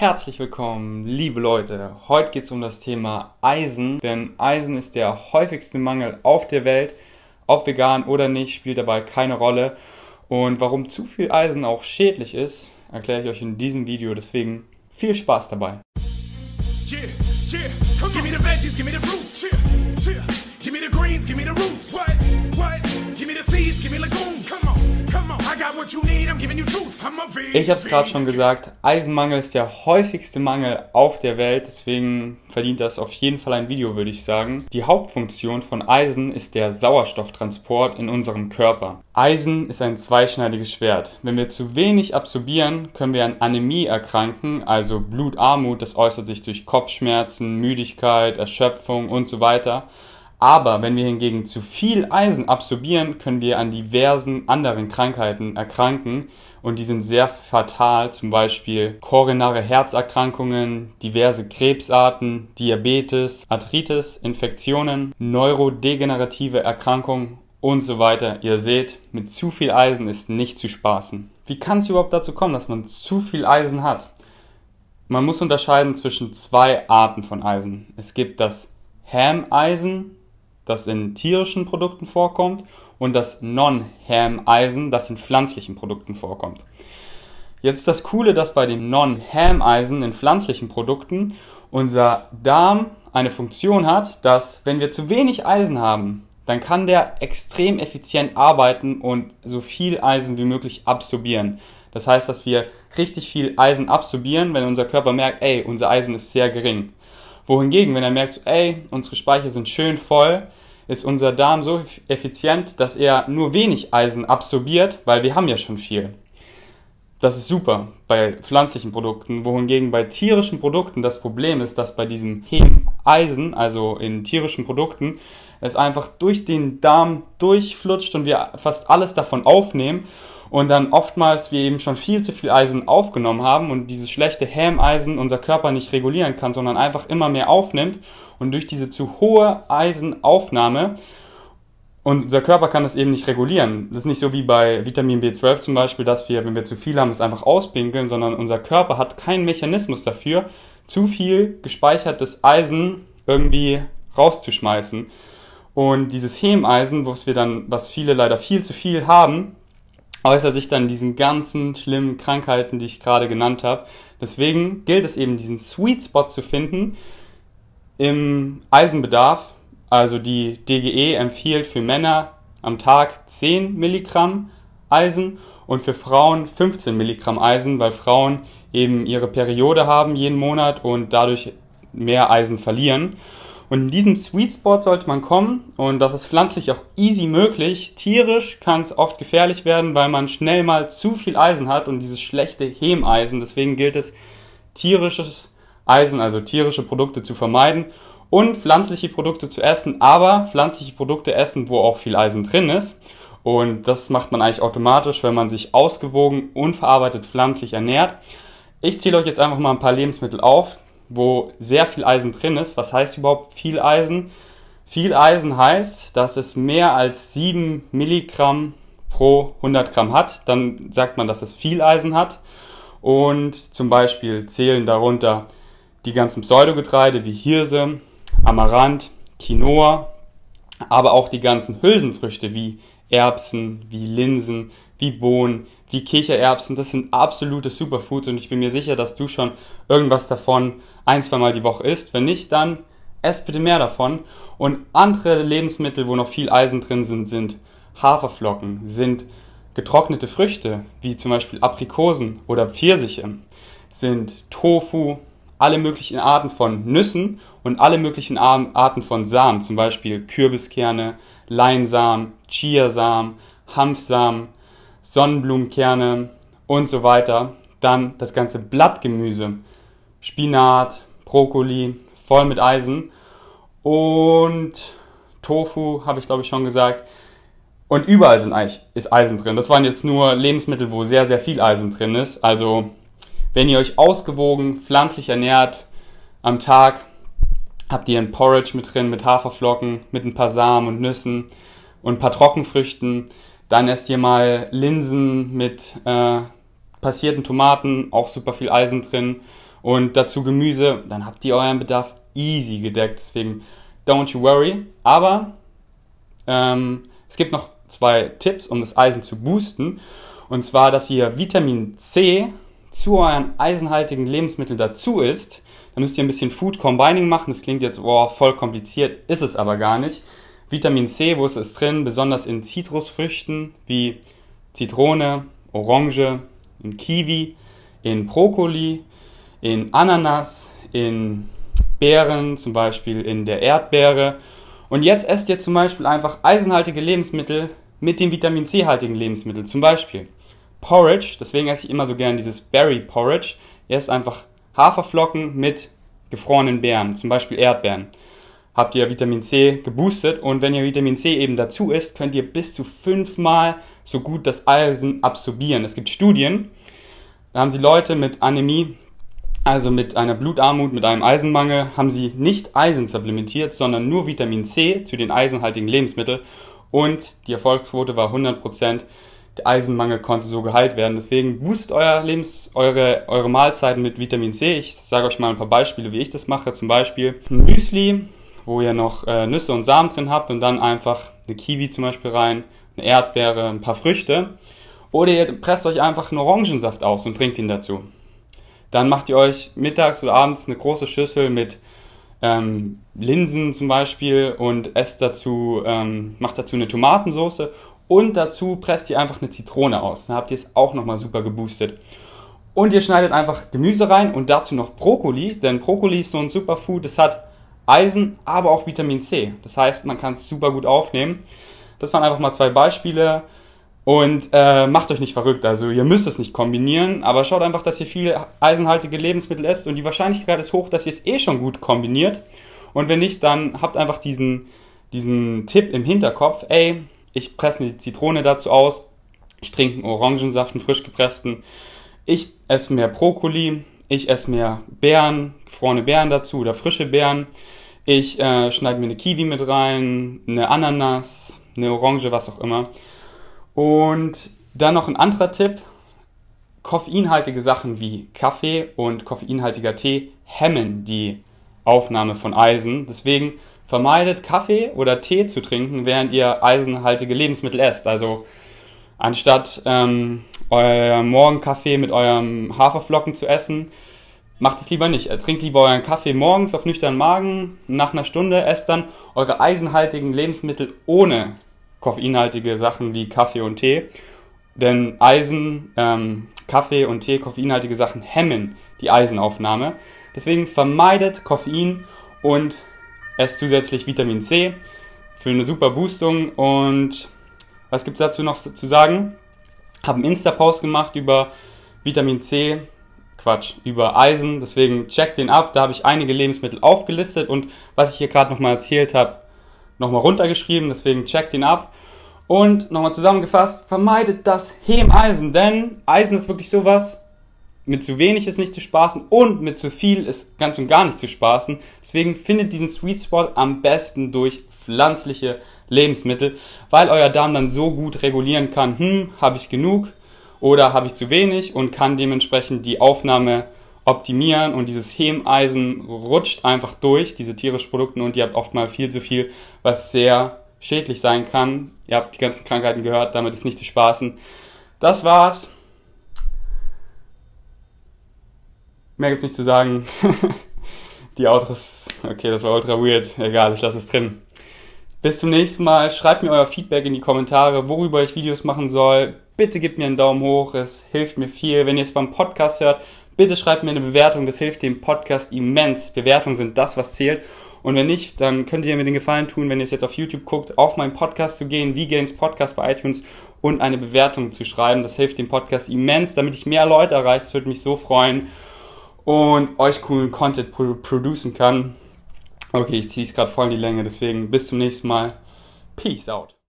Herzlich willkommen, liebe Leute. Heute geht es um das Thema Eisen, denn Eisen ist der häufigste Mangel auf der Welt. Ob vegan oder nicht, spielt dabei keine Rolle. Und warum zu viel Eisen auch schädlich ist, erkläre ich euch in diesem Video. Deswegen viel Spaß dabei. Give me the veggies, give me the fruits. Give me the greens, give me the roots. What? What? Ich habe es gerade schon gesagt, Eisenmangel ist der häufigste Mangel auf der Welt, deswegen verdient das auf jeden Fall ein Video, würde ich sagen. Die Hauptfunktion von Eisen ist der Sauerstofftransport in unserem Körper. Eisen ist ein zweischneidiges Schwert. Wenn wir zu wenig absorbieren, können wir an Anämie erkranken, also Blutarmut, das äußert sich durch Kopfschmerzen, Müdigkeit, Erschöpfung und so weiter. Aber wenn wir hingegen zu viel Eisen absorbieren, können wir an diversen anderen Krankheiten erkranken und die sind sehr fatal, zum Beispiel koronare Herzerkrankungen, diverse Krebsarten, Diabetes, Arthritis, Infektionen, neurodegenerative Erkrankungen und so weiter. Ihr seht, mit zu viel Eisen ist nicht zu spaßen. Wie kann es überhaupt dazu kommen, dass man zu viel Eisen hat? Man muss unterscheiden zwischen zwei Arten von Eisen. Es gibt das Ham-Eisen das in tierischen Produkten vorkommt, und das Non-Ham-Eisen, das in pflanzlichen Produkten vorkommt. Jetzt ist das Coole, dass bei dem Non-Ham-Eisen in pflanzlichen Produkten unser Darm eine Funktion hat, dass wenn wir zu wenig Eisen haben, dann kann der extrem effizient arbeiten und so viel Eisen wie möglich absorbieren. Das heißt, dass wir richtig viel Eisen absorbieren, wenn unser Körper merkt, ey, unser Eisen ist sehr gering. Wohingegen, wenn er merkt, ey, unsere Speicher sind schön voll, ist unser Darm so effizient, dass er nur wenig Eisen absorbiert, weil wir haben ja schon viel. Das ist super bei pflanzlichen Produkten, wohingegen bei tierischen Produkten das Problem ist, dass bei diesem Eisen, also in tierischen Produkten, es einfach durch den Darm durchflutscht und wir fast alles davon aufnehmen und dann oftmals wir eben schon viel zu viel Eisen aufgenommen haben und dieses schlechte Hämeisen unser Körper nicht regulieren kann, sondern einfach immer mehr aufnimmt und durch diese zu hohe Eisenaufnahme und unser Körper kann das eben nicht regulieren. Das ist nicht so wie bei Vitamin B12 zum Beispiel, dass wir, wenn wir zu viel haben, es einfach auspinkeln, sondern unser Körper hat keinen Mechanismus dafür, zu viel gespeichertes Eisen irgendwie rauszuschmeißen. Und dieses Hemeisen, was wir dann, was viele leider viel zu viel haben, äußert sich dann diesen ganzen schlimmen Krankheiten, die ich gerade genannt habe. Deswegen gilt es eben, diesen Sweet Spot zu finden im Eisenbedarf. Also die DGE empfiehlt für Männer am Tag 10 Milligramm Eisen und für Frauen 15 Milligramm Eisen, weil Frauen eben ihre Periode haben jeden Monat und dadurch mehr Eisen verlieren. Und in diesem Sweet Spot sollte man kommen und das ist pflanzlich auch easy möglich. Tierisch kann es oft gefährlich werden, weil man schnell mal zu viel Eisen hat und dieses schlechte Hemeisen. Deswegen gilt es, tierisches Eisen, also tierische Produkte zu vermeiden und pflanzliche Produkte zu essen, aber pflanzliche Produkte essen, wo auch viel Eisen drin ist. Und das macht man eigentlich automatisch, wenn man sich ausgewogen, unverarbeitet pflanzlich ernährt. Ich zähle euch jetzt einfach mal ein paar Lebensmittel auf, wo sehr viel Eisen drin ist. Was heißt überhaupt viel Eisen? Viel Eisen heißt, dass es mehr als 7 Milligramm pro 100 Gramm hat. Dann sagt man, dass es viel Eisen hat. Und zum Beispiel zählen darunter die ganzen Pseudogetreide wie Hirse, Amaranth, Quinoa, aber auch die ganzen Hülsenfrüchte wie Erbsen, wie Linsen, wie Bohnen, wie Kichererbsen. Das sind absolute Superfoods und ich bin mir sicher, dass du schon irgendwas davon ein, zwei Mal die Woche isst. Wenn nicht, dann ess bitte mehr davon. Und andere Lebensmittel, wo noch viel Eisen drin sind, sind Haferflocken, sind getrocknete Früchte, wie zum Beispiel Aprikosen oder Pfirsiche, sind Tofu, alle möglichen Arten von Nüssen und alle möglichen Arten von Samen, zum Beispiel Kürbiskerne, Leinsamen, Chiasamen, Hanfsamen, Sonnenblumenkerne und so weiter. Dann das ganze Blattgemüse, Spinat, Brokkoli, voll mit Eisen und Tofu, habe ich glaube ich schon gesagt. Und überall sind eigentlich, ist Eisen drin. Das waren jetzt nur Lebensmittel, wo sehr, sehr viel Eisen drin ist. Also, wenn ihr euch ausgewogen pflanzlich ernährt am Tag, habt ihr ein Porridge mit drin, mit Haferflocken, mit ein paar Samen und Nüssen und ein paar Trockenfrüchten. Dann esst ihr mal Linsen mit äh, passierten Tomaten, auch super viel Eisen drin und dazu Gemüse, dann habt ihr euren Bedarf easy gedeckt. Deswegen don't you worry. Aber ähm, es gibt noch zwei Tipps, um das Eisen zu boosten. Und zwar, dass ihr Vitamin C zu euren eisenhaltigen Lebensmitteln dazu isst. Da müsst ihr ein bisschen Food Combining machen. Das klingt jetzt boah, voll kompliziert, ist es aber gar nicht. Vitamin C, wo ist es drin? Besonders in Zitrusfrüchten wie Zitrone, Orange, in Kiwi, in Brokkoli, in Ananas, in Beeren, zum Beispiel in der Erdbeere. Und jetzt esst ihr zum Beispiel einfach eisenhaltige Lebensmittel mit dem Vitamin C-haltigen Lebensmittel. Zum Beispiel Porridge, deswegen esse ich immer so gern dieses Berry Porridge. Ihr esst einfach Haferflocken mit gefrorenen Beeren, zum Beispiel Erdbeeren. Habt ihr Vitamin C geboostet und wenn ihr Vitamin C eben dazu isst, könnt ihr bis zu fünfmal so gut das Eisen absorbieren. Es gibt Studien, da haben sie Leute mit Anämie, also mit einer Blutarmut, mit einem Eisenmangel, haben sie nicht Eisen supplementiert, sondern nur Vitamin C zu den eisenhaltigen Lebensmitteln und die Erfolgsquote war 100%. Der Eisenmangel konnte so geheilt werden. Deswegen boostet euer Lebens, eure, eure Mahlzeiten mit Vitamin C. Ich sage euch mal ein paar Beispiele, wie ich das mache. Zum Beispiel ein Müsli, wo ihr noch äh, Nüsse und Samen drin habt und dann einfach eine Kiwi zum Beispiel rein, eine Erdbeere, ein paar Früchte. Oder ihr presst euch einfach einen Orangensaft aus und trinkt ihn dazu. Dann macht ihr euch mittags oder abends eine große Schüssel mit ähm, Linsen zum Beispiel und esst dazu, ähm, macht dazu eine Tomatensauce und dazu presst ihr einfach eine Zitrone aus. Dann habt ihr es auch nochmal super geboostet. Und ihr schneidet einfach Gemüse rein und dazu noch Brokkoli, denn Brokkoli ist so ein Superfood, das hat Eisen, aber auch Vitamin C. Das heißt, man kann es super gut aufnehmen. Das waren einfach mal zwei Beispiele. Und äh, macht euch nicht verrückt, also ihr müsst es nicht kombinieren, aber schaut einfach, dass ihr viele eisenhaltige Lebensmittel esst und die Wahrscheinlichkeit ist hoch, dass ihr es eh schon gut kombiniert. Und wenn nicht, dann habt einfach diesen, diesen Tipp im Hinterkopf, ey, ich presse eine Zitrone dazu aus, ich trinke einen Orangensaft, einen frisch gepressten, ich esse mehr Brokkoli, ich esse mehr Beeren, gefrorene Beeren dazu oder frische Beeren, ich äh, schneide mir eine Kiwi mit rein, eine Ananas, eine Orange, was auch immer. Und dann noch ein anderer Tipp. Koffeinhaltige Sachen wie Kaffee und koffeinhaltiger Tee hemmen die Aufnahme von Eisen. Deswegen vermeidet Kaffee oder Tee zu trinken, während ihr eisenhaltige Lebensmittel esst. Also anstatt ähm, euer Morgenkaffee mit eurem Haferflocken zu essen, macht es lieber nicht. Trinkt lieber euren Kaffee morgens auf nüchternen Magen, nach einer Stunde esst dann eure eisenhaltigen Lebensmittel ohne koffeinhaltige Sachen wie Kaffee und Tee. Denn Eisen, ähm, Kaffee und Tee, koffeinhaltige Sachen hemmen die Eisenaufnahme. Deswegen vermeidet Koffein und esst zusätzlich Vitamin C für eine super Boostung. Und was gibt es dazu noch zu sagen? Habe einen Insta-Post gemacht über Vitamin C Quatsch, über Eisen. Deswegen checkt den ab. Da habe ich einige Lebensmittel aufgelistet und was ich hier gerade nochmal erzählt habe, nochmal runtergeschrieben. Deswegen checkt den ab. Und nochmal zusammengefasst, vermeidet das Hemeisen, denn Eisen ist wirklich sowas, mit zu wenig ist nicht zu spaßen und mit zu viel ist ganz und gar nicht zu spaßen. Deswegen findet diesen Sweet Spot am besten durch pflanzliche Lebensmittel, weil euer Darm dann so gut regulieren kann, hm, habe ich genug, oder habe ich zu wenig und kann dementsprechend die Aufnahme optimieren und dieses Hemeisen rutscht einfach durch, diese tierischen Produkte und ihr habt oft mal viel zu viel, was sehr schädlich sein kann. Ihr habt die ganzen Krankheiten gehört, damit ist nicht zu spaßen. Das war's. Mehr gibt's nicht zu sagen. die Outros, okay, das war ultra weird. Egal, ich lasse es drin. Bis zum nächsten Mal. Schreibt mir euer Feedback in die Kommentare, worüber ich Videos machen soll. Bitte gebt mir einen Daumen hoch, es hilft mir viel. Wenn ihr es beim Podcast hört, bitte schreibt mir eine Bewertung, das hilft dem Podcast immens. Bewertungen sind das, was zählt. Und wenn nicht, dann könnt ihr mir den Gefallen tun, wenn ihr es jetzt auf YouTube guckt, auf meinen Podcast zu gehen, wie Games Podcast bei iTunes und eine Bewertung zu schreiben. Das hilft dem Podcast immens, damit ich mehr Leute erreiche. Das würde mich so freuen und euch coolen Content producen kann. Okay, ich ziehe es gerade voll in die Länge, deswegen bis zum nächsten Mal. Peace out.